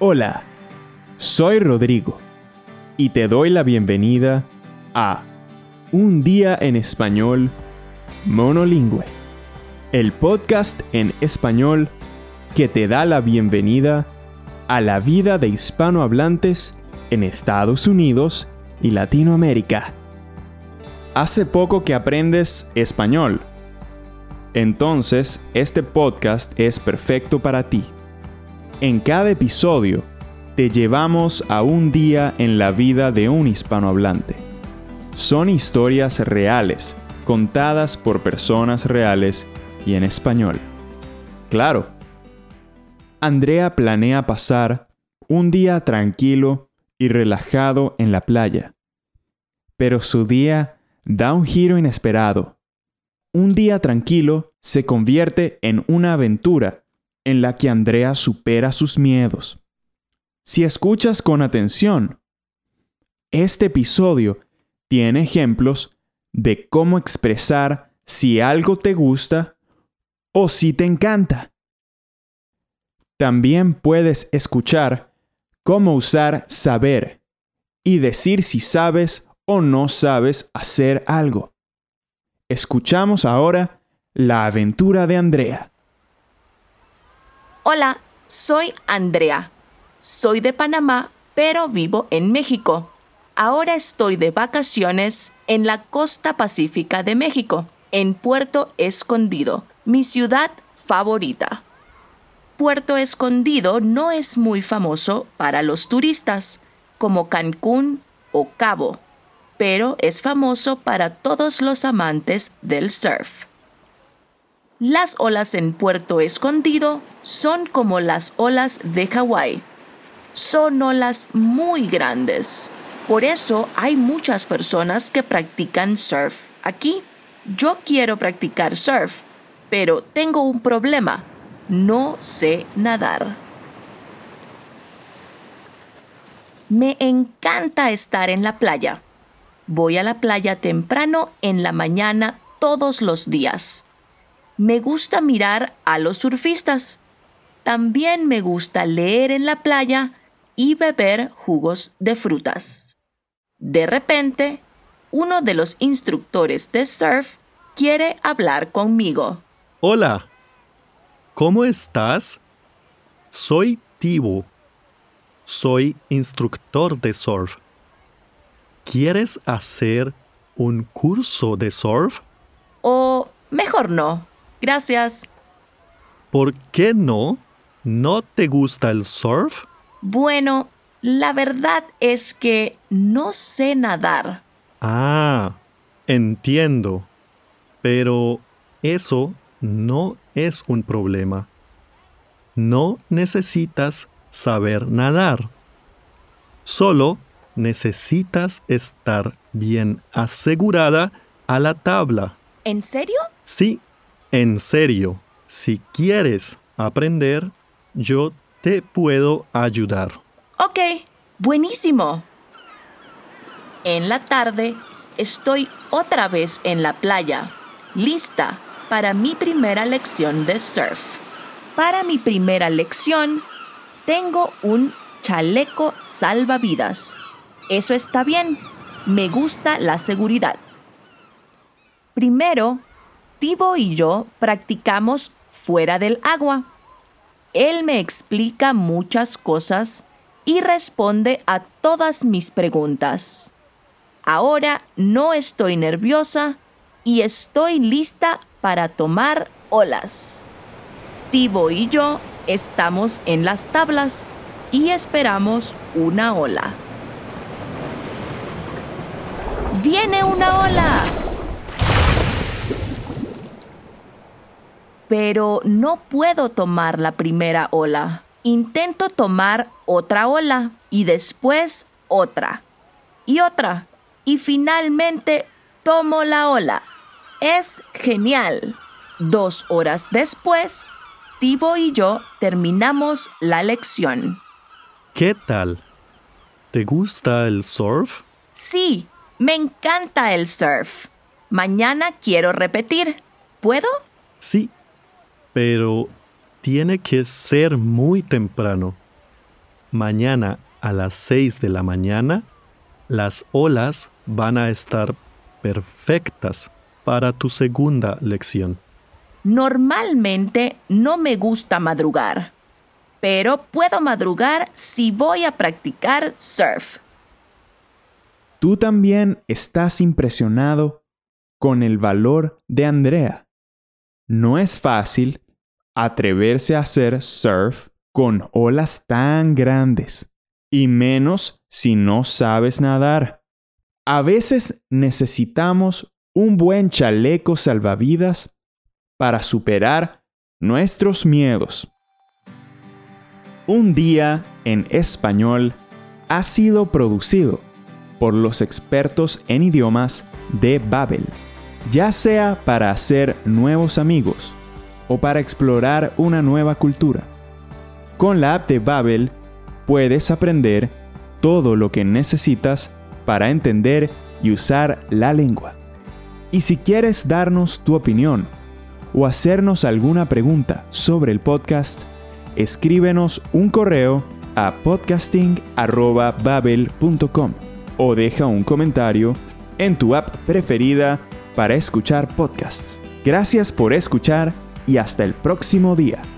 Hola, soy Rodrigo y te doy la bienvenida a Un día en español monolingüe, el podcast en español que te da la bienvenida a la vida de hispanohablantes en Estados Unidos y Latinoamérica. Hace poco que aprendes español. Entonces, este podcast es perfecto para ti. En cada episodio, te llevamos a un día en la vida de un hispanohablante. Son historias reales, contadas por personas reales y en español. Claro. Andrea planea pasar un día tranquilo y relajado en la playa. Pero su día da un giro inesperado. Un día tranquilo se convierte en una aventura en la que Andrea supera sus miedos. Si escuchas con atención, este episodio tiene ejemplos de cómo expresar si algo te gusta o si te encanta. También puedes escuchar cómo usar saber y decir si sabes o no sabes hacer algo. Escuchamos ahora la aventura de Andrea. Hola, soy Andrea. Soy de Panamá, pero vivo en México. Ahora estoy de vacaciones en la costa pacífica de México, en Puerto Escondido, mi ciudad favorita. Puerto Escondido no es muy famoso para los turistas, como Cancún o Cabo pero es famoso para todos los amantes del surf. Las olas en Puerto Escondido son como las olas de Hawái. Son olas muy grandes. Por eso hay muchas personas que practican surf aquí. Yo quiero practicar surf, pero tengo un problema. No sé nadar. Me encanta estar en la playa Voy a la playa temprano en la mañana todos los días. Me gusta mirar a los surfistas. También me gusta leer en la playa y beber jugos de frutas. De repente, uno de los instructores de surf quiere hablar conmigo. Hola, ¿cómo estás? Soy Tibo. Soy instructor de surf. ¿Quieres hacer un curso de surf? O mejor no. Gracias. ¿Por qué no? ¿No te gusta el surf? Bueno, la verdad es que no sé nadar. Ah, entiendo. Pero eso no es un problema. No necesitas saber nadar. Solo necesitas estar bien asegurada a la tabla. ¿En serio? Sí, en serio. Si quieres aprender, yo te puedo ayudar. Ok, buenísimo. En la tarde estoy otra vez en la playa, lista para mi primera lección de surf. Para mi primera lección, tengo un chaleco salvavidas eso está bien. Me gusta la seguridad. Primero, Tibo y yo practicamos fuera del agua. Él me explica muchas cosas y responde a todas mis preguntas. Ahora no estoy nerviosa y estoy lista para tomar olas. Tibo y yo estamos en las tablas y esperamos una ola. ¡Viene una ola! Pero no puedo tomar la primera ola. Intento tomar otra ola y después otra y otra. Y finalmente tomo la ola. Es genial. Dos horas después, Tibo y yo terminamos la lección. ¿Qué tal? ¿Te gusta el surf? Sí, me encanta el surf. Mañana quiero repetir. ¿Puedo? Sí, pero tiene que ser muy temprano. mañana a las 6 de la mañana, las olas van a estar perfectas para tu segunda lección. Normalmente no me gusta madrugar, pero puedo madrugar si voy a practicar surf. Tú también estás impresionado con el valor de Andrea. No es fácil atreverse a hacer surf con olas tan grandes, y menos si no sabes nadar. A veces necesitamos un buen chaleco salvavidas para superar nuestros miedos. Un día en español ha sido producido por los expertos en idiomas de Babel, ya sea para hacer nuevos amigos o para explorar una nueva cultura. Con la app de Babel puedes aprender todo lo que necesitas para entender y usar la lengua. Y si quieres darnos tu opinión o hacernos alguna pregunta sobre el podcast, escríbenos un correo a podcasting.babel.com o deja un comentario en tu app preferida para escuchar podcasts. Gracias por escuchar y hasta el próximo día.